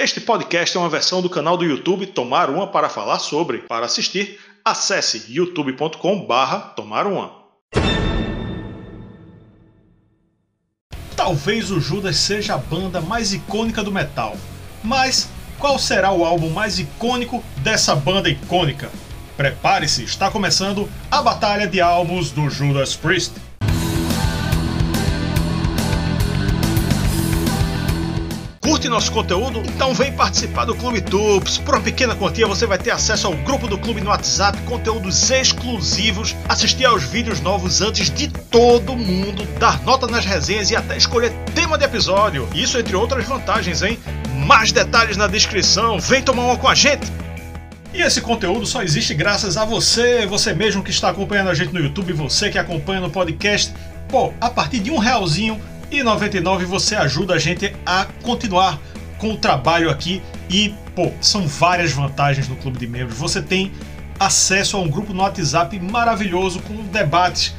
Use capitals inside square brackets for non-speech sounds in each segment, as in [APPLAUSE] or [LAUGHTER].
Este podcast é uma versão do canal do YouTube Tomar Uma para falar sobre. Para assistir, acesse youtube.com/barra Tomar Uma. Talvez o Judas seja a banda mais icônica do metal, mas qual será o álbum mais icônico dessa banda icônica? Prepare-se, está começando a batalha de álbuns do Judas Priest. Curte nosso conteúdo? Então vem participar do Clube Tubes. Por uma pequena quantia você vai ter acesso ao grupo do clube no WhatsApp, conteúdos exclusivos, assistir aos vídeos novos antes de todo mundo, dar nota nas resenhas e até escolher tema de episódio. Isso entre outras vantagens, hein? Mais detalhes na descrição. Vem tomar uma com a gente. E esse conteúdo só existe graças a você, você mesmo que está acompanhando a gente no YouTube, você que acompanha no podcast. Pô, a partir de um realzinho e 99 você ajuda a gente a continuar com o trabalho aqui e, pô, são várias vantagens no clube de membros. Você tem acesso a um grupo no WhatsApp maravilhoso com debates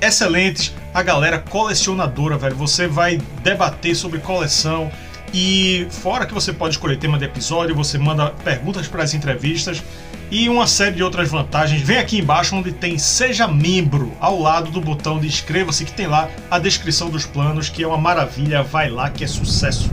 excelentes, a galera colecionadora, velho. Você vai debater sobre coleção e fora que você pode escolher tema de episódio, você manda perguntas para as entrevistas e uma série de outras vantagens. Vem aqui embaixo onde tem Seja Membro, ao lado do botão de inscreva-se, que tem lá a descrição dos planos, que é uma maravilha. Vai lá que é sucesso.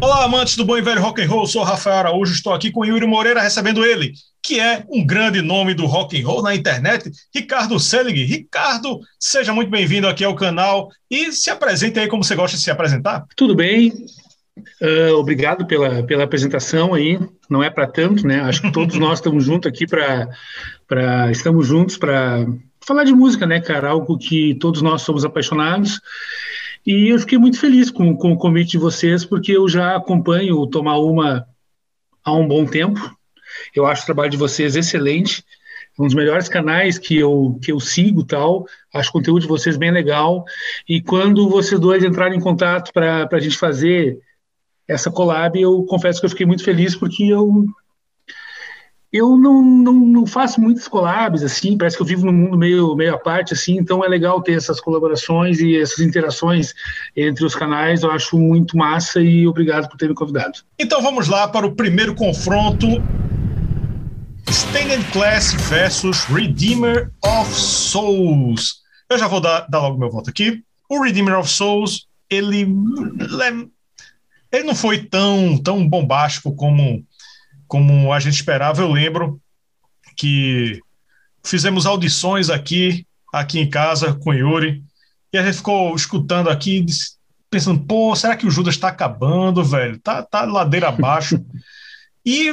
Olá, amantes do bom e velho rock and roll. Sou Rafael Araújo, estou aqui com Yuri Moreira recebendo ele, que é um grande nome do rock and roll na internet, Ricardo Selig. Ricardo, seja muito bem-vindo aqui ao canal e se apresente aí como você gosta de se apresentar. Tudo bem, Uh, obrigado pela, pela apresentação aí. Não é para tanto, né? Acho que todos nós estamos juntos aqui para estamos juntos para falar de música, né, cara? Algo que todos nós somos apaixonados. E eu fiquei muito feliz com, com o convite de vocês, porque eu já acompanho o Tomar Uma há um bom tempo. Eu acho o trabalho de vocês excelente. Um dos melhores canais que eu, que eu sigo tal. Acho o conteúdo de vocês bem legal. E quando vocês dois entraram em contato para a gente fazer essa collab, eu confesso que eu fiquei muito feliz porque eu eu não, não, não, faço muitas collabs, assim, parece que eu vivo num mundo meio, meio à parte, assim, então é legal ter essas colaborações e essas interações entre os canais, eu acho muito massa e obrigado por ter me convidado. Então vamos lá para o primeiro confronto. Stained Class versus Redeemer of Souls. Eu já vou dar, dar logo meu voto aqui. O Redeemer of Souls, ele ele não foi tão, tão bombástico como, como a gente esperava. Eu lembro que fizemos audições aqui, aqui em casa com o Yuri, e a gente ficou escutando aqui, pensando, pô, será que o Judas está acabando, velho? Tá, tá ladeira abaixo. [LAUGHS] e,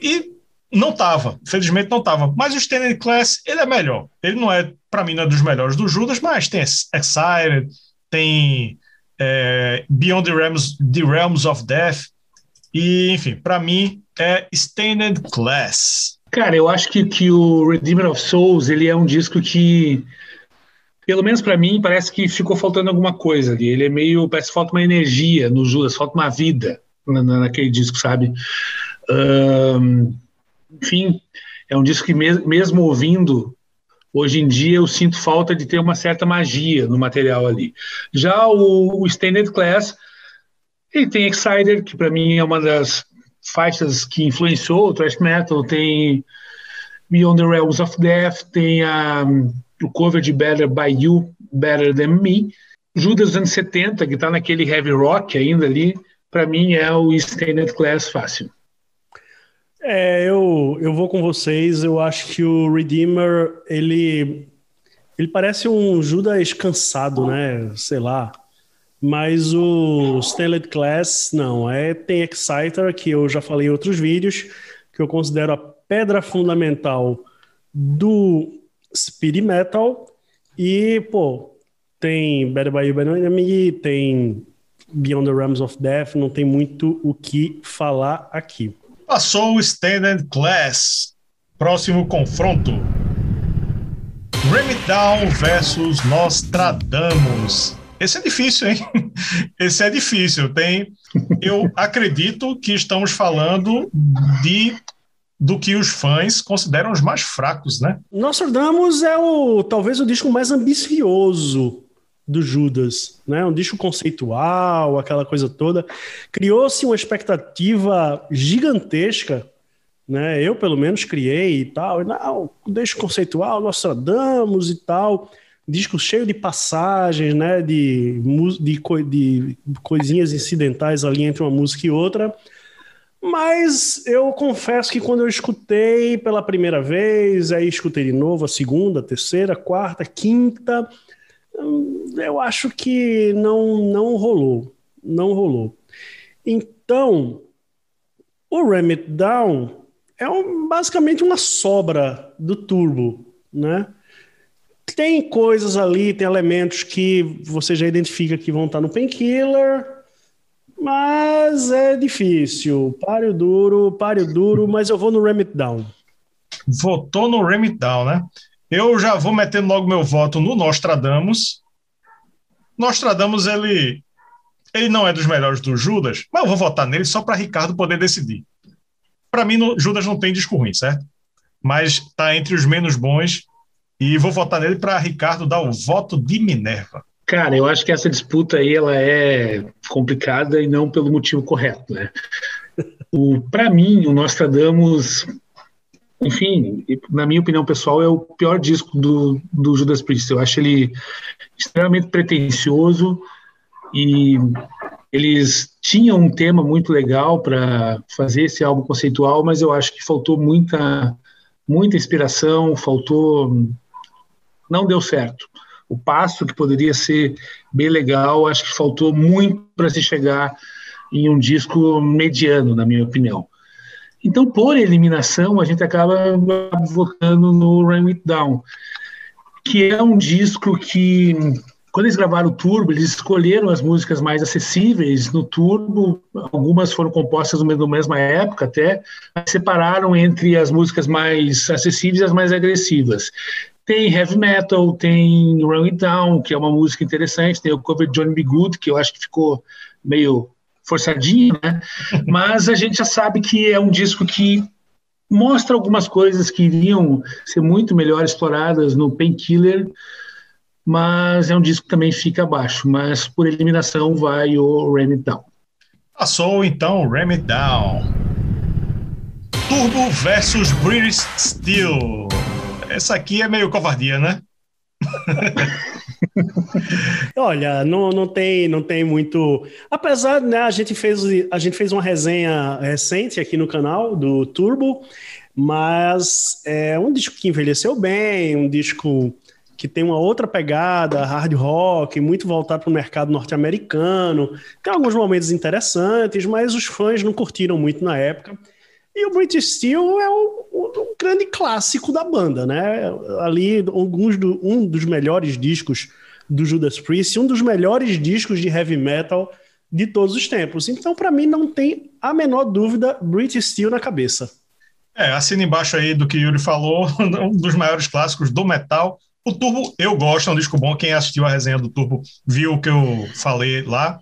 e não tava, felizmente não tava. Mas o Stanley Class, ele é melhor. Ele não é, para mim, não é dos melhores do Judas, mas tem Excited, tem é, Beyond the Realms, the Realms of Death. E, enfim, para mim é Stained Class. Cara, eu acho que, que o Redeemer of Souls ele é um disco que, pelo menos para mim, parece que ficou faltando alguma coisa ali. Ele é meio. Parece que falta uma energia no Judas, falta uma vida na, naquele disco, sabe? Um, enfim, é um disco que, mesmo ouvindo Hoje em dia eu sinto falta de ter uma certa magia no material ali. Já o, o Standard Class, ele tem Exciter, que para mim é uma das faixas que influenciou o thrash metal, tem Beyond the Realms of Death, tem a, o cover de Better by You, Better Than Me. Judas anos 70, que está naquele heavy rock ainda ali, para mim é o Standard Class fácil. É, eu, eu vou com vocês. Eu acho que o Redeemer, ele, ele parece um Judas cansado, né? Sei lá. Mas o Stanley Class, não. É, tem Exciter, que eu já falei em outros vídeos, que eu considero a pedra fundamental do Speed Metal. E, pô, tem Better By You, Better Enemy, tem Beyond the Realms of Death, não tem muito o que falar aqui. Passou o Standard Class. Próximo confronto. Down versus Nostradamus. Esse é difícil, hein? [LAUGHS] Esse é difícil. Tem, eu acredito que estamos falando de do que os fãs consideram os mais fracos, né? Nostradamus é o talvez o disco mais ambicioso do Judas, né? Um disco conceitual, aquela coisa toda. Criou-se uma expectativa gigantesca, né? Eu pelo menos criei e tal. Não, disco conceitual, Nostradamus e tal. Disco cheio de passagens, né? De, de, de coisinhas incidentais ali entre uma música e outra. Mas eu confesso que quando eu escutei pela primeira vez, aí escutei de novo a segunda, a terceira, a quarta, a quinta, eu acho que não, não rolou. Não rolou. Então, o Ram It Down é um, basicamente uma sobra do Turbo, né? Tem coisas ali, tem elementos que você já identifica que vão estar no Painkiller, mas é difícil. Páreo duro, páreo duro, mas eu vou no Ram It Down. Votou no Ram It Down, né? Eu já vou metendo logo meu voto no Nostradamus. Nostradamus, ele, ele não é dos melhores do Judas, mas eu vou votar nele só para Ricardo poder decidir. Para mim, no, Judas não tem disco ruim, certo? Mas está entre os menos bons e vou votar nele para Ricardo dar o voto de Minerva. Cara, eu acho que essa disputa aí ela é complicada e não pelo motivo correto, né? O para mim, o Nostradamus, enfim, na minha opinião pessoal, é o pior disco do, do Judas Priest. Eu acho ele extremamente pretensioso e eles tinham um tema muito legal para fazer esse álbum conceitual, mas eu acho que faltou muita muita inspiração, faltou não deu certo o passo que poderia ser bem legal, acho que faltou muito para se chegar em um disco mediano, na minha opinião. Então, por eliminação, a gente acaba votando no Run It Down, que é um disco que, quando eles gravaram o Turbo, eles escolheram as músicas mais acessíveis no Turbo, algumas foram compostas na mesma época até, separaram entre as músicas mais acessíveis e as mais agressivas. Tem heavy metal, tem Run It Down, que é uma música interessante, tem o cover de Johnny B. Good, que eu acho que ficou meio forçadinho, né? [LAUGHS] Mas a gente já sabe que é um disco que mostra algumas coisas que iriam ser muito melhor exploradas no Painkiller, mas é um disco que também fica abaixo. Mas por eliminação vai o Ram It Down. Passou então o Ram It Down. Turbo versus British Steel. Essa aqui é meio covardia, né? [LAUGHS] [LAUGHS] Olha, não, não, tem, não tem muito. Apesar, né, a gente fez a gente fez uma resenha recente aqui no canal do Turbo, mas é um disco que envelheceu bem, um disco que tem uma outra pegada, hard rock, muito voltado para o mercado norte-americano. Tem alguns momentos interessantes, mas os fãs não curtiram muito na época. E o British Steel é um, um, grande clássico da banda, né? Ali, alguns do, um dos melhores discos do Judas Priest, um dos melhores discos de heavy metal de todos os tempos. Então, para mim, não tem a menor dúvida British Steel na cabeça. É, assina embaixo aí do que Yuri falou, [LAUGHS] um dos maiores clássicos do metal. O Turbo, eu gosto, é um disco bom. Quem assistiu a resenha do Turbo viu o que eu falei lá.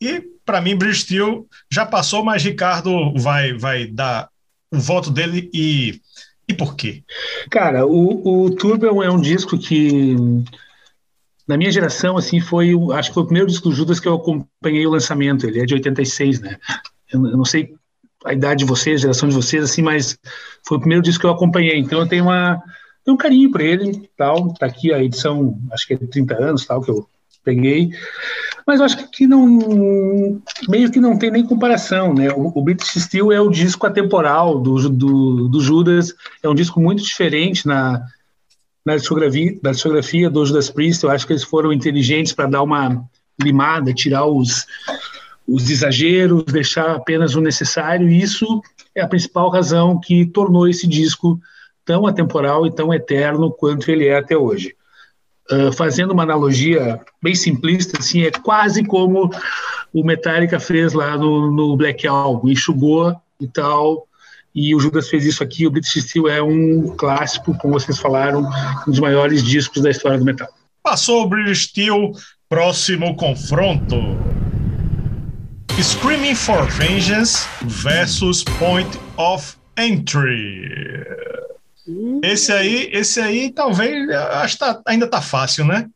E para mim, Bristol já passou, mas Ricardo vai, vai dar o voto dele e, e por quê? Cara, o, o Turbo é um disco que na minha geração, assim, foi, acho que foi o primeiro disco do Judas que eu acompanhei o lançamento. Ele é de 86, né? Eu, eu não sei a idade de vocês, a geração de vocês, assim, mas foi o primeiro disco que eu acompanhei. Então eu tenho uma tenho um carinho por ele, tal. Tá aqui a edição, acho que é de 30 anos, tal, que eu peguei. Mas eu acho que não, meio que não tem nem comparação, né? O, o British Steel é o disco atemporal do, do, do Judas, é um disco muito diferente na, na discografia, da discografia do Judas Priest. Eu acho que eles foram inteligentes para dar uma limada, tirar os, os exageros, deixar apenas o necessário. E isso é a principal razão que tornou esse disco tão atemporal e tão eterno quanto ele é até hoje. Uh, fazendo uma analogia bem simplista, assim, é quase como o Metallica fez lá no, no Black Album, enxugou e tal, e o Judas fez isso aqui. O British Steel é um clássico, como vocês falaram, um dos maiores discos da história do metal. Passou o British Steel, próximo confronto. Screaming for Vengeance versus Point of Entry. Esse aí, esse aí talvez acho tá, ainda tá fácil, né?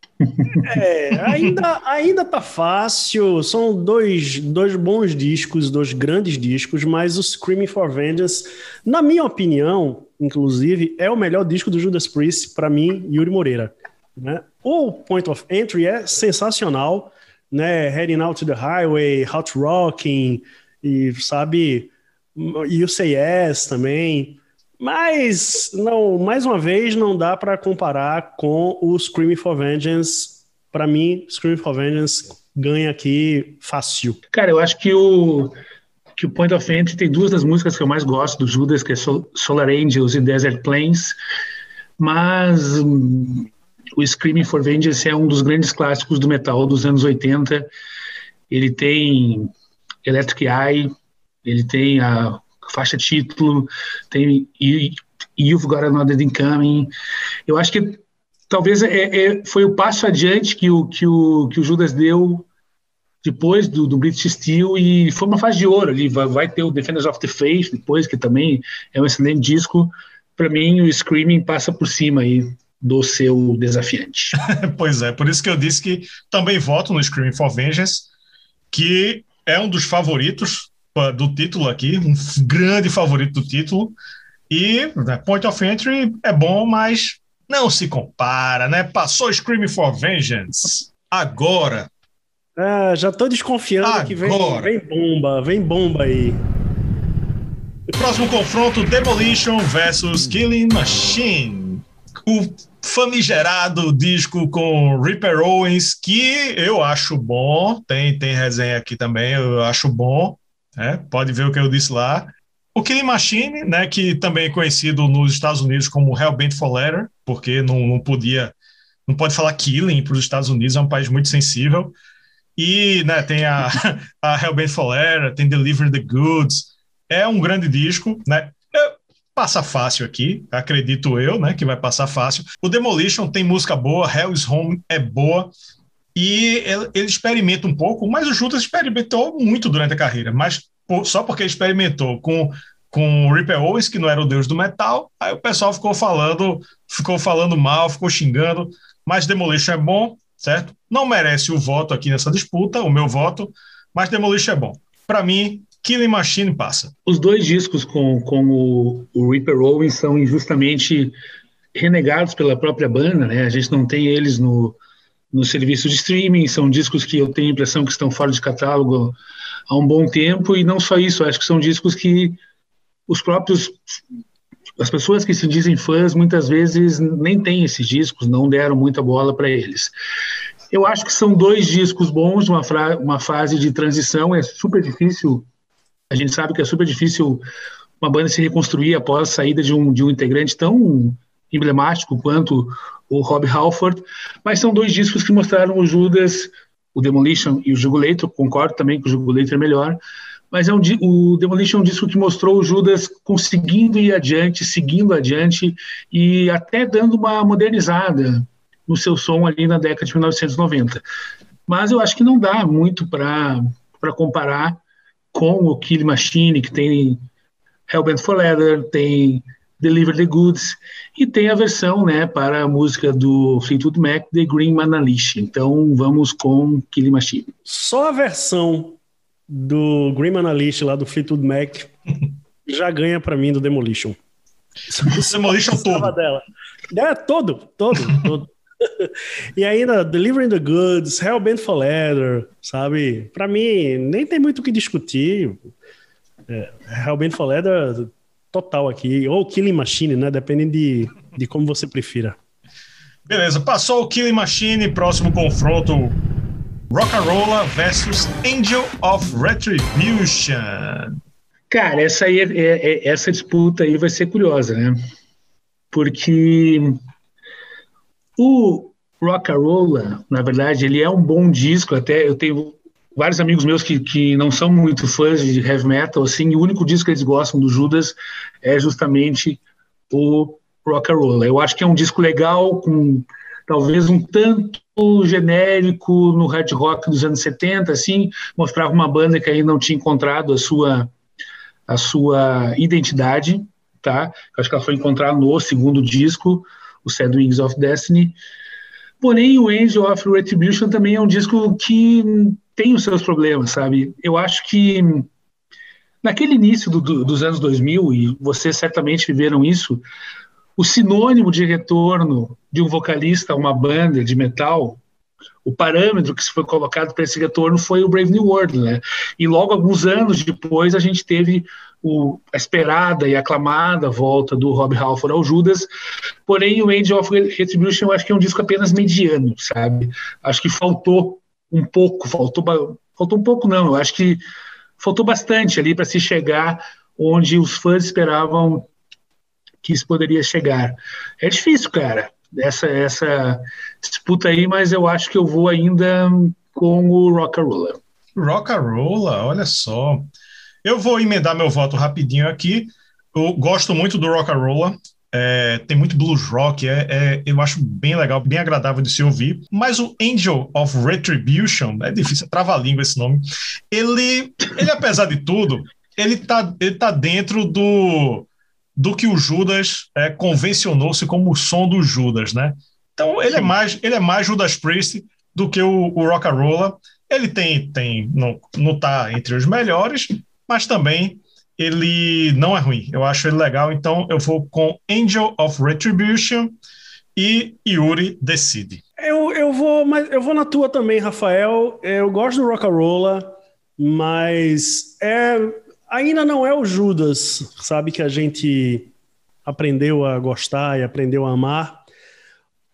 É, ainda, ainda tá fácil. São dois, dois bons discos, dois grandes discos, mas o Screaming for Vengeance, na minha opinião, inclusive, é o melhor disco do Judas Priest para mim, Yuri Moreira. Né? O Point of Entry é sensacional, né? Heading Out to the Highway, Hot Rocking, e sabe, You Say Yes também. Mas, não, mais uma vez, não dá para comparar com o Screaming for Vengeance. Para mim, Screaming for Vengeance ganha aqui fácil. Cara, eu acho que o que o Point of Entry tem duas das músicas que eu mais gosto do Judas, que é Solar Angels e Desert Plains, mas um, o Screaming for Vengeance é um dos grandes clássicos do metal dos anos 80. Ele tem Electric Eye, ele tem a faixa título, tem You've Got Another Thing Coming. Eu acho que talvez é, é, foi o passo adiante que o, que o, que o Judas deu depois do, do British Steel e foi uma fase de ouro ali. Vai, vai, ter o Defenders of the Faith depois, que também é um excelente disco. Para mim, o Screaming passa por cima aí do seu desafiante. [LAUGHS] pois é, por isso que eu disse que também voto no Screaming for Vengeance, que é um dos favoritos do título aqui, um grande favorito do título. E né, Point of Entry é bom, mas não se compara, né? Passou Screaming for Vengeance. Agora. Ah, já tô desconfiando Agora. que vem, vem bomba, vem bomba aí. Próximo confronto: Demolition versus Killing Machine. O famigerado disco com Ripper Owens, que eu acho bom. Tem, tem resenha aqui também, eu acho bom. Né? Pode ver o que eu disse lá. O Killing Machine, né, que também é conhecido nos Estados Unidos como Hellbent for Letter, porque não, não podia, não pode falar killing para os Estados Unidos, é um país muito sensível. E né, tem a, [LAUGHS] a Hellbent for Letter, tem Deliver the Goods. É um grande disco, né? É, passa fácil aqui, acredito eu, né, que vai passar fácil. O Demolition tem música boa, Hell is Home é boa, e ele, ele experimenta um pouco, mas o Judas experimentou muito durante a carreira, mas só porque experimentou com com o Ripper Owens, que não era o deus do metal, aí o pessoal ficou falando, ficou falando mal, ficou xingando, mas Demolition é bom, certo? Não merece o voto aqui nessa disputa, o meu voto, mas Demolition é bom. Para mim, Killing Machine passa. Os dois discos com, com o, o Ripper Owens são injustamente renegados pela própria banda, né? A gente não tem eles no, no serviço de streaming, são discos que eu tenho a impressão que estão fora de catálogo há um bom tempo, e não só isso, acho que são discos que os próprios as pessoas que se dizem fãs muitas vezes nem têm esses discos, não deram muita bola para eles. Eu acho que são dois discos bons, uma, uma fase de transição, é super difícil, a gente sabe que é super difícil uma banda se reconstruir após a saída de um, de um integrante tão emblemático quanto o Rob Halford, mas são dois discos que mostraram o Judas, o Demolition e o Jugulator, concordo também que o Jugulator é melhor, mas é um, o Demolition é um disco que mostrou o Judas conseguindo ir adiante, seguindo adiante e até dando uma modernizada no seu som ali na década de 1990. Mas eu acho que não dá muito para comparar com o Kill Machine, que tem Hellbent for Leather, tem Deliver the Goods, e tem a versão né, para a música do Fleetwood Mac, The Green Manalish. Então vamos com Killing Machine. Só a versão do Green Manalish lá do Fleetwood Mac [LAUGHS] já ganha para mim do Demolition. Demolition todo. Dela. É, todo, todo, [LAUGHS] todo. e ainda Delivering the Goods, Hellbent for Leather, sabe? Para mim, nem tem muito o que discutir. É, Hellbent for Leather total aqui, ou Killing Machine, né? Dependendo de, de como você prefira. Beleza, passou o Killing Machine, próximo confronto Rock'n'Rolla versus Angel of Retribution. Cara, essa, aí, é, é, é, essa disputa aí vai ser curiosa, né? Porque o Rock'n'Rolla, na verdade, ele é um bom disco, até eu tenho vários amigos meus que, que não são muito fãs de heavy metal, assim, o único disco que eles gostam do Judas é justamente o Rock and Roll. Eu acho que é um disco legal, com talvez um tanto genérico no hard rock dos anos 70, assim, mostrava uma banda que ainda não tinha encontrado a sua a sua identidade, tá? Eu acho que ela foi encontrada no segundo disco, o Sad Wings of Destiny. Porém, o Angel of Retribution também é um disco que tem os seus problemas, sabe? Eu acho que naquele início do, do, dos anos 2000, e vocês certamente viveram isso, o sinônimo de retorno de um vocalista a uma banda de metal, o parâmetro que foi colocado para esse retorno foi o Brave New World, né? E logo alguns anos depois a gente teve o, a esperada e aclamada volta do Rob Halford ao Judas, porém o Angel of Retribution eu acho que é um disco apenas mediano, sabe? Acho que faltou um pouco, faltou, faltou um pouco não, eu acho que faltou bastante ali para se chegar onde os fãs esperavam que isso poderia chegar. É difícil, cara, essa, essa disputa aí, mas eu acho que eu vou ainda com o Rockarola. Rockarola, olha só. Eu vou emendar meu voto rapidinho aqui. Eu gosto muito do Rockarola. É, tem muito blues rock, é, é, eu acho bem legal, bem agradável de se ouvir. Mas o Angel of Retribution, é difícil, é trava-língua esse nome. Ele, ele, apesar de tudo, ele tá, ele tá dentro do, do que o Judas é, convencionou-se como o som do Judas, né? Então ele é mais ele é mais Judas Priest do que o, o Rock'n'Rolla. Ele tem tem não não tá entre os melhores, mas também ele não é ruim. Eu acho ele legal, então eu vou com Angel of Retribution e Yuri decide. Eu, eu vou, mas eu vou na tua também, Rafael. Eu gosto do Rock'n'Rolla, mas é ainda não é o Judas, sabe, que a gente aprendeu a gostar e aprendeu a amar.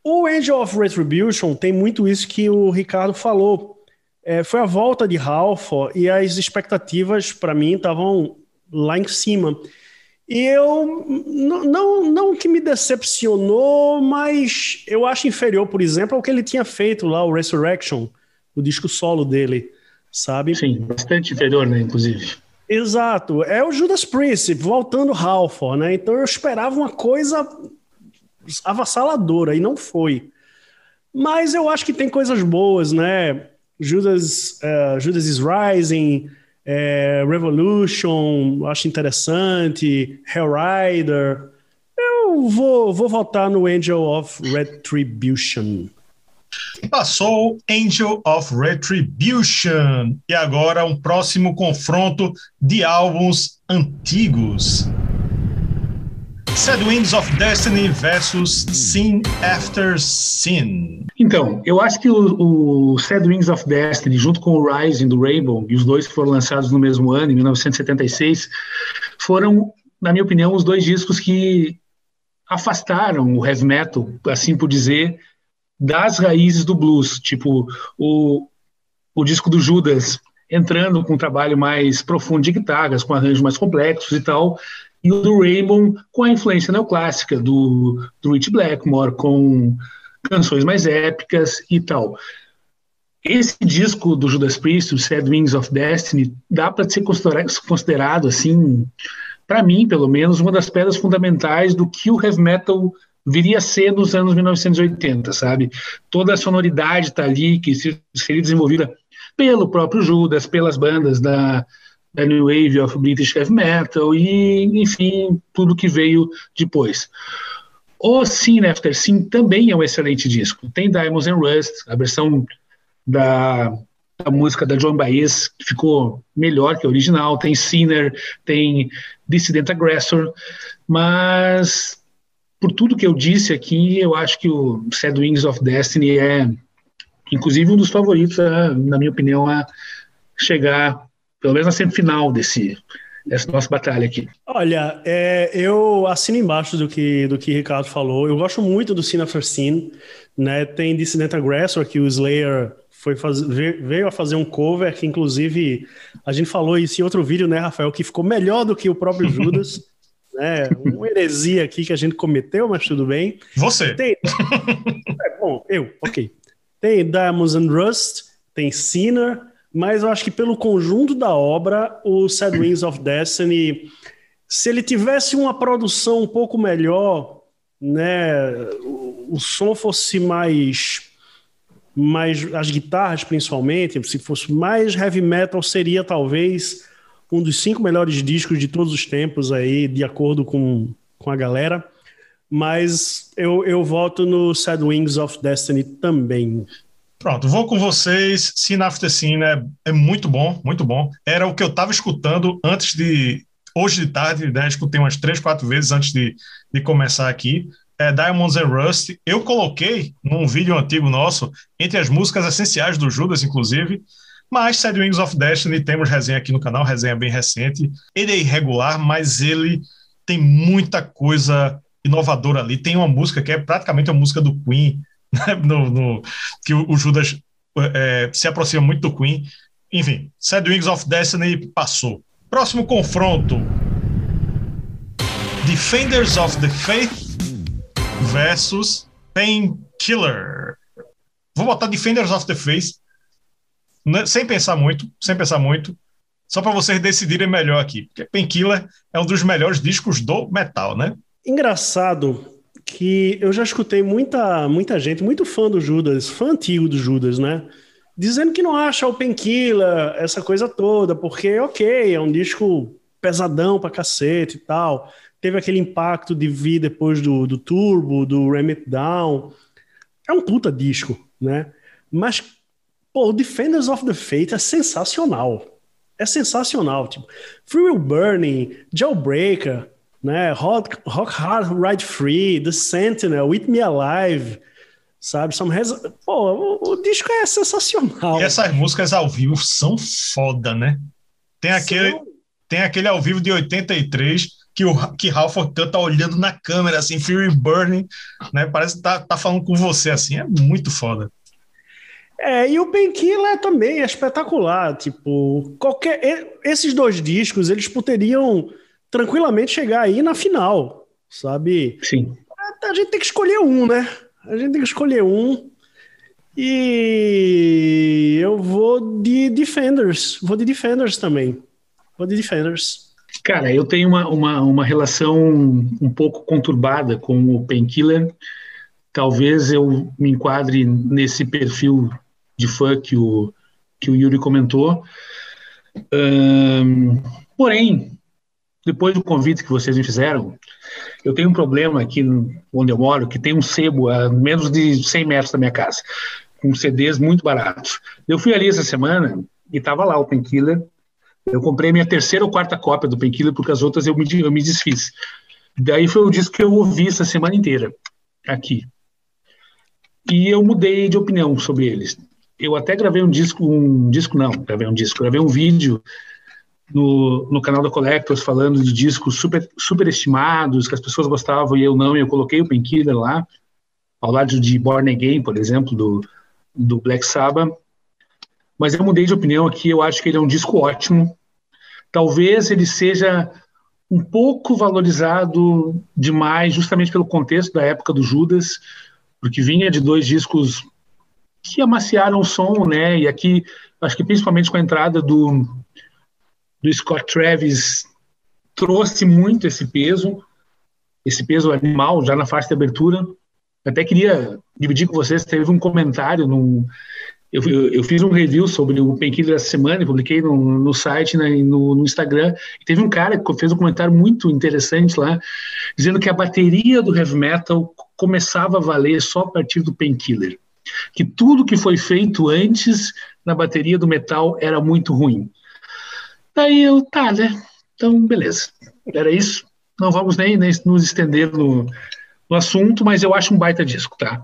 O Angel of Retribution tem muito isso que o Ricardo falou. É, foi a volta de Ralph e as expectativas, para mim, estavam lá em cima. E eu, não, não que me decepcionou, mas eu acho inferior, por exemplo, ao que ele tinha feito lá, o Resurrection, o disco solo dele, sabe? Sim, bastante inferior, né, inclusive. Exato. É o Judas Priest voltando Halford, né? Então eu esperava uma coisa avassaladora e não foi. Mas eu acho que tem coisas boas, né? Judas, uh, Judas is Rising, uh, Revolution, acho interessante, Hellrider. Eu vou, vou votar no Angel of Retribution. Passou Angel of Retribution. E agora um próximo confronto de álbuns antigos. Sad of Destiny versus Sin After Sin. Então, eu acho que o, o Sad Wings of Destiny, junto com o Rising do Rainbow, e os dois foram lançados no mesmo ano, em 1976, foram, na minha opinião, os dois discos que afastaram o heavy metal, assim por dizer, das raízes do blues, tipo o, o disco do Judas entrando com um trabalho mais profundo de guitarras, com arranjos mais complexos e tal, e o do Rainbow com a influência neoclássica do, do Rich Blackmore, com canções mais épicas e tal. Esse disco do Judas Priest, o Sad Wings of Destiny, dá para ser considerado, assim, para mim, pelo menos, uma das pedras fundamentais do que o heavy metal viria a ser nos anos 1980, sabe? Toda a sonoridade está ali, que seria desenvolvida pelo próprio Judas, pelas bandas da, da New Wave of British Heavy Metal e, enfim, tudo que veio depois. O Sin After Sin também é um excelente disco. Tem Diamonds and Rust, a versão da, da música da John Baez, que ficou melhor que a original. Tem Sinner, tem Dissident Aggressor, mas por tudo que eu disse aqui, eu acho que o Sad Wings of Destiny é, inclusive, um dos favoritos, a, na minha opinião, a chegar, pelo menos na semifinal desse, dessa nossa batalha aqui. Olha, é, eu assino embaixo do que do que Ricardo falou. Eu gosto muito do Cine After Scene, né? Tem Dissident Aggressor que o Slayer foi fazer, veio a fazer um cover que inclusive a gente falou isso em outro vídeo, né, Rafael, que ficou melhor do que o próprio Judas [LAUGHS] né? Uma heresia aqui que a gente cometeu, mas tudo bem. Você. Tem... [LAUGHS] é, bom, eu, ok. Tem Diamonds and Rust, tem Sinner, mas eu acho que pelo conjunto da obra, o Sad Wings of Destiny, se ele tivesse uma produção um pouco melhor, né, o, o som fosse mais mais as guitarras principalmente, se fosse mais heavy metal seria talvez um dos cinco melhores discos de todos os tempos aí, de acordo com, com a galera. Mas eu, eu voto no Sad Wings of Destiny também. Pronto, vou com vocês. Scene After Scene é, é muito bom, muito bom. Era o que eu estava escutando antes de. Hoje de tarde, né? Escutei umas três, quatro vezes antes de, de começar aqui. É Diamonds and Rust. Eu coloquei num vídeo antigo nosso, entre as músicas essenciais do Judas, inclusive. Mas Sad Wings of Destiny, temos resenha aqui no canal, resenha bem recente. Ele é irregular, mas ele tem muita coisa inovadora ali. Tem uma música que é praticamente a música do Queen? [LAUGHS] no, no, que o, Judas é, se aproxima muito do Queen. Enfim, Sad Wings of Destiny passou. Próximo confronto: Defenders of the Faith versus Painkiller. Vou botar Defenders of the Faith né, sem pensar muito, sem pensar muito, só para vocês decidirem melhor aqui. Porque Painkiller é um dos melhores discos do metal, né? Engraçado que eu já escutei muita, muita gente, muito fã do Judas, fã antigo do Judas, né? Dizendo que não acha o Painkiller, essa coisa toda, porque, ok, é um disco pesadão pra cacete e tal. Teve aquele impacto de vir depois do, do Turbo, do Ram It Down. É um puta disco, né? Mas, pô, o Defenders of the Fate é sensacional. É sensacional. Tipo, Free Will Burning, Jailbreaker, né? Rock, Rock Hard Ride Free, The Sentinel, With Me Alive, sabe? Some Has... Pô, o, o, disco é sensacional. E essas músicas ao vivo são foda, né? Tem aquele, são... tem aquele ao vivo de 83 que o que Ralph tá olhando na câmera, assim, Fury Burning, né? Parece que tá, tá falando com você, assim, é muito foda. É, e o Painkiller também é espetacular, tipo, qualquer esses dois discos, eles poderiam tranquilamente chegar aí na final, sabe? Sim. A, a gente tem que escolher um, né? A gente tem que escolher um. E eu vou de Defenders. Vou de Defenders também. Vou de Defenders. Cara, eu tenho uma, uma, uma relação um pouco conturbada com o Painkiller. Talvez eu me enquadre nesse perfil de fã que o, que o Yuri comentou. Um, porém, depois do convite que vocês me fizeram, eu tenho um problema aqui onde eu moro, que tem um sebo a menos de 100 metros da minha casa, com CDs muito baratos. Eu fui ali essa semana e estava lá o Painkiller. Eu comprei minha terceira ou quarta cópia do Painkiller, porque as outras eu me, eu me desfiz. Daí foi o disco que eu ouvi essa semana inteira, aqui. E eu mudei de opinião sobre eles. Eu até gravei um disco, um disco não, gravei um disco, gravei um vídeo no, no canal da Collectors falando de discos super, super estimados, que as pessoas gostavam e eu não, e eu coloquei o Painkiller lá, ao lado de Born Again, por exemplo, do, do Black Sabbath. Mas eu mudei de opinião aqui, eu acho que ele é um disco ótimo. Talvez ele seja um pouco valorizado demais, justamente pelo contexto da época do Judas, porque vinha de dois discos que amaciaram o som, né? E aqui, acho que principalmente com a entrada do, do Scott Travis trouxe muito esse peso, esse peso animal já na faixa de abertura. Até queria dividir com vocês, teve um comentário eu, eu, fiz um review sobre o Painkiller essa semana, publiquei no, no site, né, no, no, Instagram, e teve um cara que fez um comentário muito interessante lá, dizendo que a bateria do heavy metal começava a valer só a partir do Painkiller, que tudo que foi feito antes na bateria do metal era muito ruim. Daí eu, tá, né? Então, beleza. Era isso. Não vamos nem, nem nos estender no, no assunto, mas eu acho um baita disco, tá?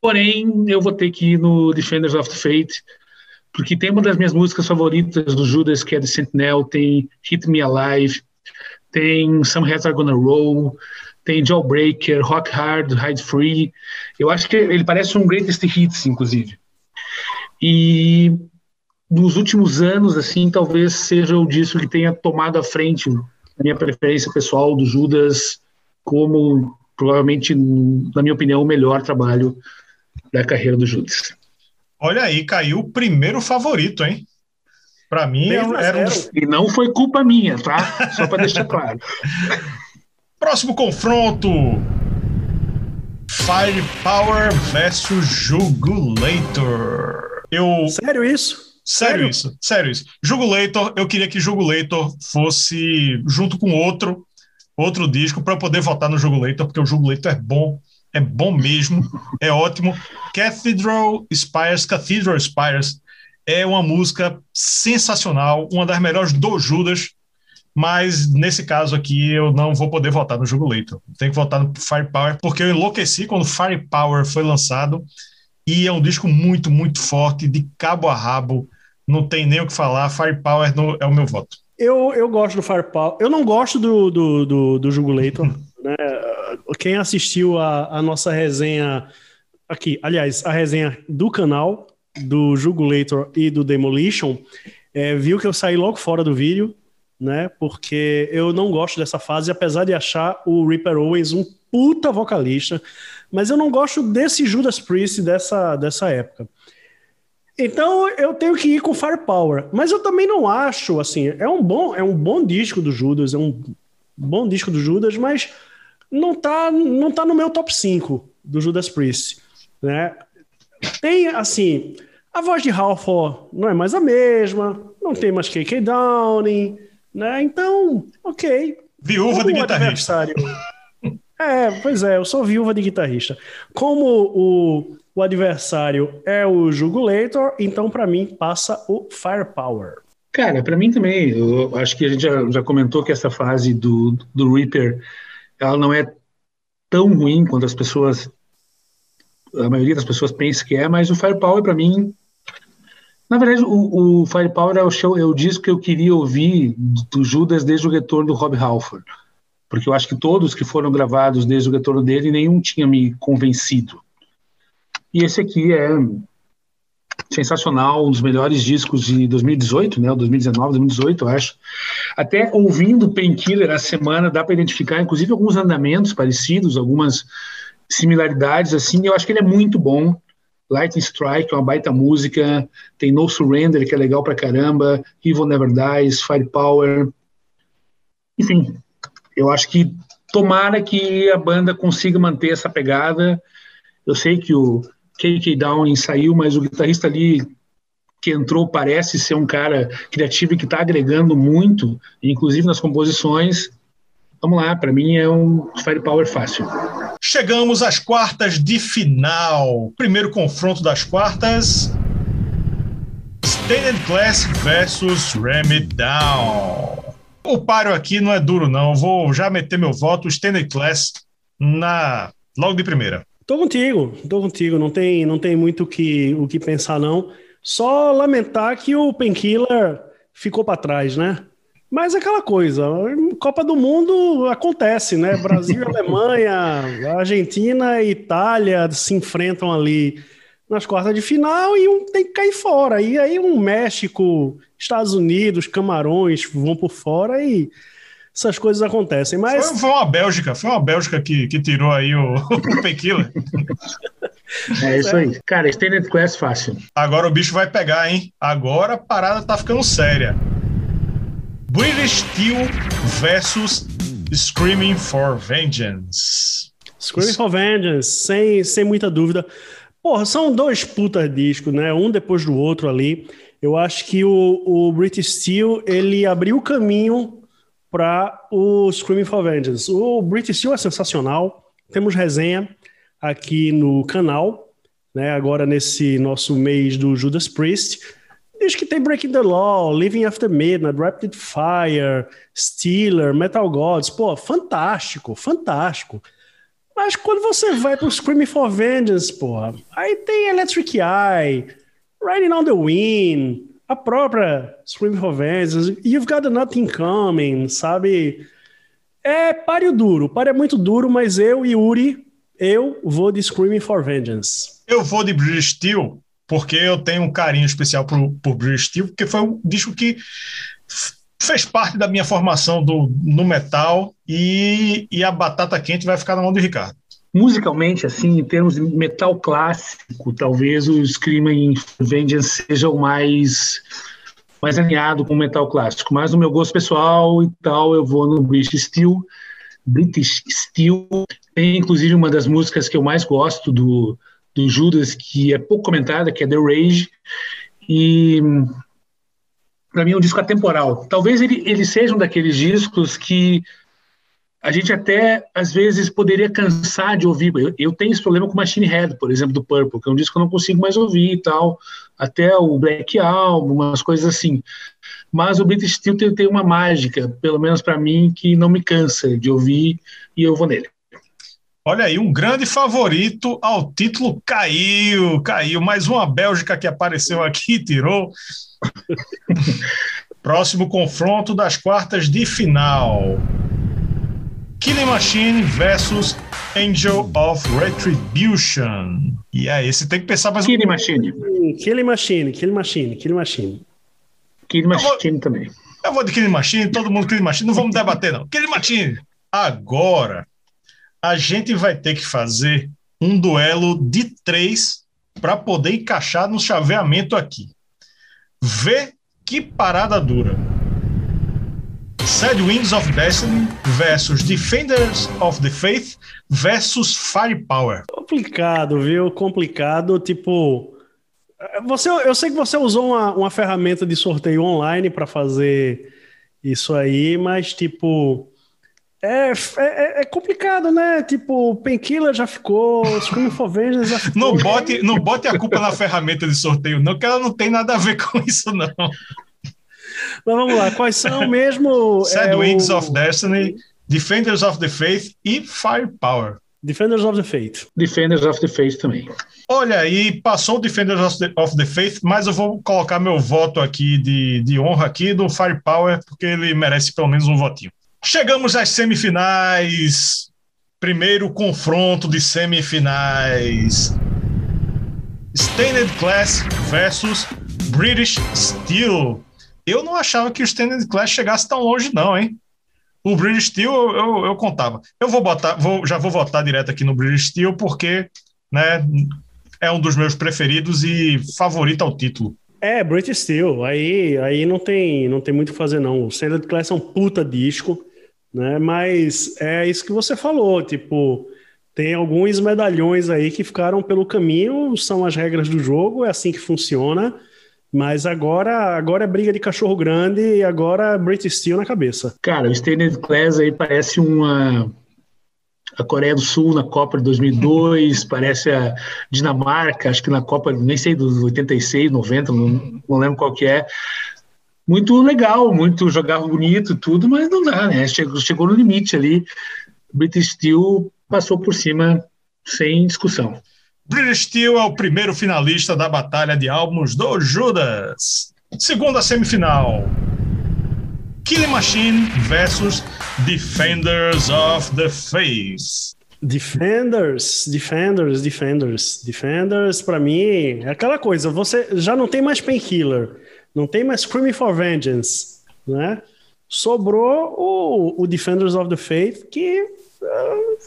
Porém, eu vou ter que ir no Defenders of the Fate, porque tem uma das minhas músicas favoritas do Judas, que é The Sentinel, tem Hit Me Alive, tem Some Heads Are Gonna Roll, tem Jawbreaker, Rock Hard, Hide Free. Eu acho que ele parece um Greatest Hits, inclusive. E nos últimos anos, assim, talvez seja o disco que tenha tomado a frente a minha preferência pessoal do Judas como provavelmente, na minha opinião, o melhor trabalho da carreira do Judas. Olha aí, caiu o primeiro favorito, hein? Para mim era um... E não foi culpa minha, tá? Só para deixar claro. [LAUGHS] Próximo confronto. Firepower versus Jugulator. Eu Sério isso? Sério isso, sério isso. Jugulator, eu queria que Jugulator fosse junto com outro, outro disco para poder votar no Jugulator, porque o Jugulator é bom, é bom mesmo, é ótimo. Cathedral Spires, Cathedral Spires é uma música sensacional, uma das melhores do Judas, mas nesse caso aqui eu não vou poder votar no Jugulator. Tenho que votar no Firepower, porque eu enlouqueci quando Firepower foi lançado e é um disco muito, muito forte, de cabo a rabo, não tem nem o que falar. Firepower é o meu voto. Eu, eu gosto do Firepower. Eu não gosto do, do, do, do Jugulator. [LAUGHS] né? Quem assistiu a, a nossa resenha aqui, aliás, a resenha do canal do Jugulator e do Demolition, é, viu que eu saí logo fora do vídeo, né? Porque eu não gosto dessa fase, apesar de achar o Ripper Owens um puta vocalista, mas eu não gosto desse Judas Priest dessa, dessa época. Então eu tenho que ir com Firepower, mas eu também não acho assim, é um bom, é um bom disco do Judas, é um bom disco do Judas, mas não tá, não tá no meu top 5 do Judas Priest, né? Tem assim, a voz de Halford não é mais a mesma, não tem mais KK Downing, né? Então, OK. Viúva de guitarrista. [LAUGHS] É, pois é, eu sou viúva de guitarrista. Como o o adversário é o Jugulator, então para mim passa o Firepower. Cara, para mim também, eu acho que a gente já, já comentou que essa fase do, do Reaper, ela não é tão ruim quanto as pessoas, a maioria das pessoas pensa que é, mas o Firepower para mim, na verdade, o, o Firepower é o, show, é o disco que eu queria ouvir do Judas desde o retorno do Rob Halford, porque eu acho que todos que foram gravados desde o retorno dele, nenhum tinha me convencido. E esse aqui é sensacional, um dos melhores discos de 2018, né? 2019, 2018, eu acho. Até ouvindo Painkiller a semana, dá para identificar, inclusive, alguns andamentos parecidos, algumas similaridades, assim. Eu acho que ele é muito bom. Lightning Strike é uma baita música. Tem No Surrender, que é legal pra caramba. Evil Never Dies, Firepower. Enfim, eu acho que tomara que a banda consiga manter essa pegada. Eu sei que o KK Downing saiu, mas o guitarrista ali que entrou parece ser um cara criativo e que está agregando muito, inclusive nas composições. Vamos lá, para mim é um Firepower fácil. Chegamos às quartas de final. Primeiro confronto das quartas. Stained Glass versus Ram It Down. O páreo aqui não é duro, não. vou já meter meu voto, Stained Glass, na logo de primeira. Tô contigo, tô contigo. Não tem, não tem muito que, o que pensar, não. Só lamentar que o Painkiller ficou para trás, né? Mas é aquela coisa, Copa do Mundo acontece, né? Brasil, [LAUGHS] Alemanha, Argentina e Itália se enfrentam ali nas quartas de final e um tem que cair fora. E aí um México, Estados Unidos, Camarões vão por fora e essas coisas acontecem. Mas... Foi, foi uma Bélgica, foi uma Bélgica que, que tirou aí o, [LAUGHS] o Pequila. É isso aí. Cara, Extended Quest fácil. Agora o bicho vai pegar, hein? Agora a parada tá ficando séria. British Steel versus Screaming for Vengeance. Screaming for Vengeance, sem, sem muita dúvida. Porra, são dois putas discos, né? Um depois do outro ali. Eu acho que o, o British Steel, ele abriu o caminho para o Screaming for Vengeance. O British Steel é sensacional. Temos resenha aqui no canal, né? Agora nesse nosso mês do Judas Priest. Diz que tem Breaking the Law, Living After Midnight, Rapid Fire, Steeler, Metal Gods. Pô, fantástico, fantástico. Mas quando você vai pro Screaming for Vengeance, porra, aí tem Electric Eye, Riding on the Wind, a própria Scream for Vengeance, You've Got Nothing Coming, sabe? É páreo duro, páreo é muito duro, mas eu e Uri, eu vou de Screaming for Vengeance. Eu vou de British Steel, porque eu tenho um carinho especial por, por Steel, porque foi um disco que fez parte da minha formação do, no metal e, e a batata quente vai ficar na mão do Ricardo musicalmente, assim, em termos de metal clássico, talvez o Screaming Vengeance seja o mais mais alinhado com o metal clássico. Mas no meu gosto pessoal e tal, eu vou no British Steel. British Steel tem inclusive uma das músicas que eu mais gosto do, do Judas, que é pouco comentada, que é The Rage. E para mim é um disco atemporal. Talvez ele, ele seja um daqueles discos que a gente até às vezes poderia cansar de ouvir. Eu, eu, tenho esse problema com Machine Head, por exemplo, do Purple, que é um disco que eu não consigo mais ouvir e tal. Até o Black Album, umas coisas assim. Mas o British Steel tem, tem uma mágica, pelo menos para mim, que não me cansa de ouvir e eu vou nele. Olha aí, um grande favorito ao título caiu, caiu. Mais uma Bélgica que apareceu aqui, tirou. [LAUGHS] Próximo confronto das quartas de final. Killing Machine versus Angel of Retribution. E aí, você tem que pensar mais Killing um... Machine. Killing Machine, Killing Machine, Killing Machine. Killing Machine vou... também. Eu vou de Killing Machine, todo mundo Killing Machine, não vamos debater não. Killing Machine. Agora, a gente vai ter que fazer um duelo de três para poder encaixar no chaveamento aqui. Vê que parada dura. Sad Winds of Destiny versus Defenders of the Faith versus Firepower. Complicado, viu? Complicado. Tipo, você, eu sei que você usou uma, uma ferramenta de sorteio online para fazer isso aí, mas tipo. É, é, é, complicado, né? Tipo, Painkiller já ficou, Scream for Vengeance já ficou. Não bote, não bote a culpa na ferramenta de sorteio, não, que ela não tem nada a ver com isso, não. Mas vamos lá, quais são mesmo. Sad é, Wings o... of Destiny, Defenders of the Faith e Firepower. Defenders of the Faith. Defenders of the Faith também. Olha aí, passou o Defenders of the, of the, Faith, mas eu vou colocar meu voto aqui de, de honra aqui do Firepower, porque ele merece pelo menos um votinho. Chegamos às semifinais. Primeiro confronto de semifinais. Stained Class versus British Steel. Eu não achava que o Standard Class chegasse tão longe, não, hein? O British Steel eu, eu, eu, contava. Eu vou botar, vou, já vou votar direto aqui no British Steel, porque né, é um dos meus preferidos e favorito ao título. É, British Steel. Aí, aí não, tem, não tem muito o que fazer, não. O Standard Class é um puta disco, né? Mas é isso que você falou, tipo. Tem alguns medalhões aí que ficaram pelo caminho, são as regras do jogo, é assim que funciona. Mas agora, agora é briga de cachorro grande e agora British Steel na cabeça. Cara, o Standard Class aí parece uma a Coreia do Sul na Copa de 2002, [LAUGHS] parece a Dinamarca, acho que na Copa, nem sei, dos 86, 90, não, não lembro qual que é. Muito legal, muito jogar bonito, tudo, mas não dá, né? Chegou, chegou no limite ali. British Steel passou por cima sem discussão. British Steel é o primeiro finalista da batalha de álbuns do Judas. Segunda semifinal. Killing Machine versus Defenders of the Face. Defenders, Defenders, Defenders, Defenders, para mim é aquela coisa. Você já não tem mais Painkiller, não tem mais Screaming for Vengeance, né? Sobrou o, o Defenders of the Faith, que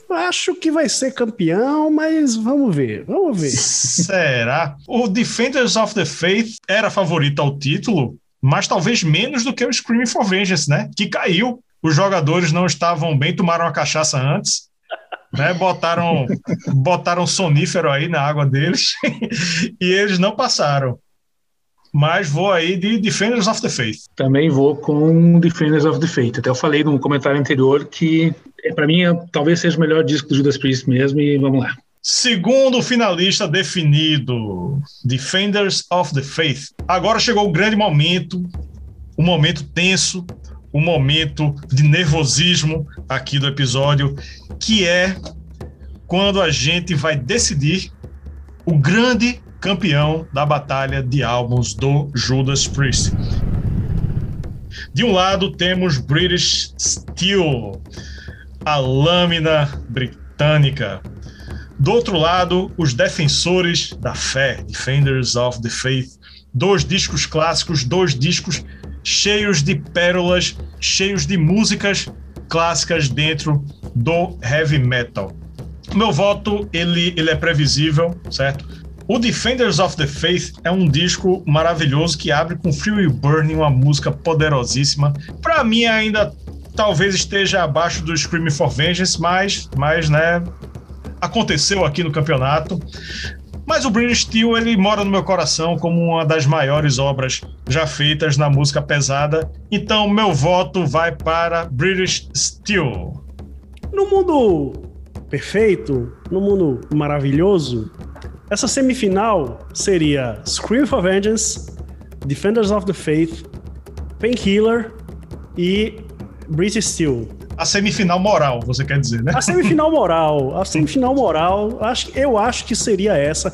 acho que vai ser campeão, mas vamos ver, vamos ver. Será? O Defenders of the Faith era favorito ao título, mas talvez menos do que o Screaming for Vengeance, né? Que caiu. Os jogadores não estavam bem, tomaram a cachaça antes. Né, botaram, botaram sonífero aí na água deles [LAUGHS] e eles não passaram mas vou aí de Defenders of the Faith. Também vou com Defenders of the Faith. Até eu falei no comentário anterior que, é, para mim, é, talvez seja o melhor disco do Judas Priest mesmo, e vamos lá. Segundo finalista definido, Defenders of the Faith. Agora chegou o grande momento, o momento tenso, o momento de nervosismo aqui do episódio, que é quando a gente vai decidir o grande campeão da batalha de álbuns do Judas Priest. De um lado temos British Steel, a lâmina britânica. Do outro lado, os defensores da fé, Defenders of the Faith. Dois discos clássicos, dois discos cheios de pérolas, cheios de músicas clássicas dentro do heavy metal. Meu voto ele, ele é previsível, certo? O Defenders of the Faith é um disco maravilhoso que abre com Free Burning, uma música poderosíssima. Para mim ainda talvez esteja abaixo do Screaming for Vengeance, mas, mas né, aconteceu aqui no campeonato. Mas o British Steel ele mora no meu coração como uma das maiores obras já feitas na música pesada. Então meu voto vai para British Steel. No mundo perfeito, no mundo maravilhoso, essa semifinal seria Scream for Vengeance, Defenders of the Faith, Painkiller e British Steel. A semifinal moral, você quer dizer, né? A semifinal moral. A semifinal moral, acho, eu acho que seria essa.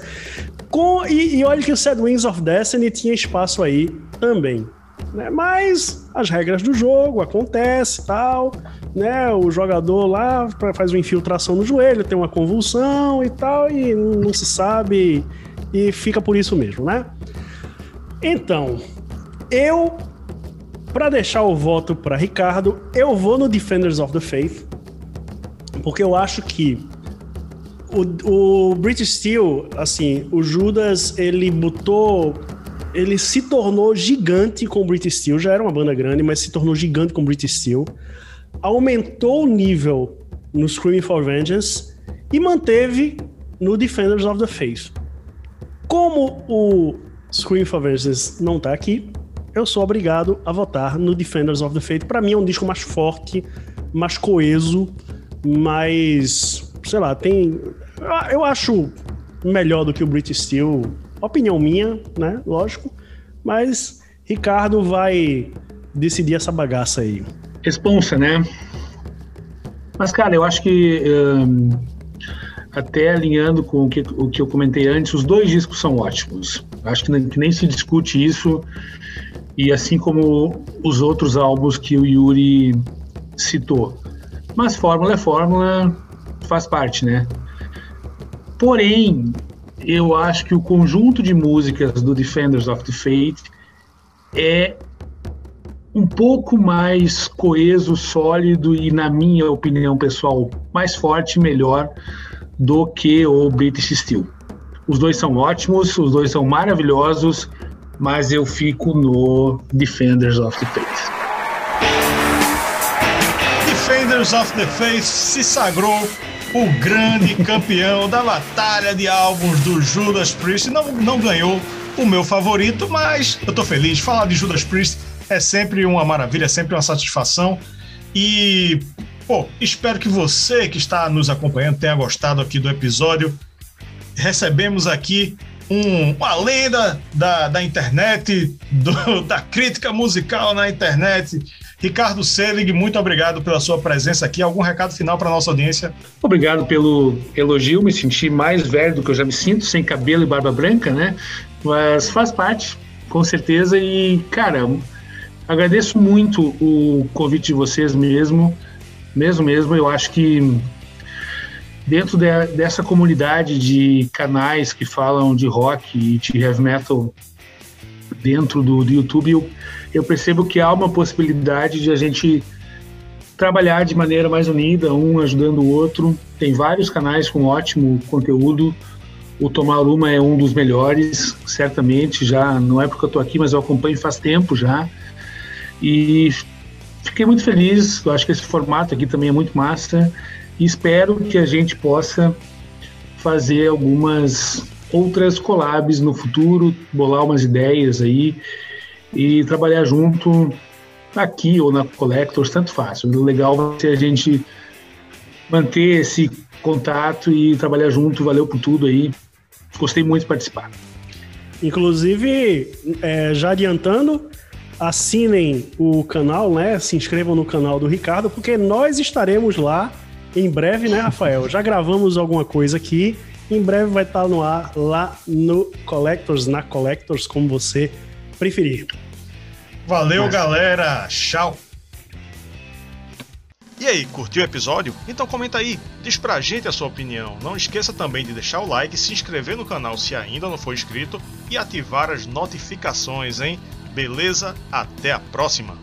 Com, e, e olha que o Sad Wings of Destiny tinha espaço aí também. Né? Mas as regras do jogo acontece tal, né? O jogador lá faz uma infiltração no joelho, tem uma convulsão e tal, e não se sabe, e fica por isso mesmo, né? Então, eu para deixar o voto para Ricardo, eu vou no Defenders of the Faith, porque eu acho que o, o British Steel, assim, o Judas, ele botou. Ele se tornou gigante com o British Steel, já era uma banda grande, mas se tornou gigante com o British Steel. Aumentou o nível no Screaming for Vengeance e manteve no Defenders of the Faith. Como o Screaming for Vengeance não tá aqui, eu sou obrigado a votar no Defenders of the Faith. Para mim é um disco mais forte, mais coeso, mais, sei lá, tem eu acho melhor do que o British Steel. Opinião minha, né? Lógico. Mas Ricardo vai decidir essa bagaça aí. Responsa, né? Mas, cara, eu acho que um, até alinhando com o que, o que eu comentei antes, os dois discos são ótimos. Acho que nem, que nem se discute isso. E assim como os outros álbuns que o Yuri citou. Mas fórmula é fórmula, faz parte, né? Porém, eu acho que o conjunto de músicas do Defenders of the Faith é um pouco mais coeso, sólido e, na minha opinião pessoal, mais forte e melhor do que o British Steel. Os dois são ótimos, os dois são maravilhosos, mas eu fico no Defenders of the Faith. Defenders of the Faith se sagrou o grande [LAUGHS] campeão da batalha de álbuns do Judas Priest. Não, não ganhou o meu favorito, mas eu tô feliz. Falar de Judas Priest é sempre uma maravilha, é sempre uma satisfação. E, pô, espero que você que está nos acompanhando tenha gostado aqui do episódio. Recebemos aqui um, uma lenda da, da internet, do, [LAUGHS] da crítica musical na internet, Ricardo Selig, muito obrigado pela sua presença aqui. Algum recado final para nossa audiência? Obrigado pelo elogio, me senti mais velho do que eu já me sinto, sem cabelo e barba branca, né? Mas faz parte, com certeza. E, cara, agradeço muito o convite de vocês mesmo, mesmo mesmo. Eu acho que dentro de, dessa comunidade de canais que falam de rock e de heavy metal dentro do, do YouTube, eu eu percebo que há uma possibilidade de a gente trabalhar de maneira mais unida, um ajudando o outro. Tem vários canais com ótimo conteúdo. O Tomar Uma é um dos melhores, certamente. Já não é porque eu estou aqui, mas eu acompanho faz tempo já. E fiquei muito feliz. Eu acho que esse formato aqui também é muito massa. E espero que a gente possa fazer algumas outras collabs no futuro, bolar umas ideias aí e trabalhar junto aqui ou na Collectors, tanto faz. O legal vai ser a gente manter esse contato e trabalhar junto. Valeu por tudo aí. Gostei muito de participar. Inclusive, é, já adiantando, assinem o canal, né? Se inscrevam no canal do Ricardo, porque nós estaremos lá em breve, né, Rafael? Já gravamos alguma coisa aqui. Em breve vai estar no ar lá no Collectors, na Collectors, como você preferir. Valeu, Mas... galera. Tchau. E aí, curtiu o episódio? Então comenta aí, diz pra gente a sua opinião. Não esqueça também de deixar o like, se inscrever no canal se ainda não for inscrito e ativar as notificações, hein? Beleza? Até a próxima!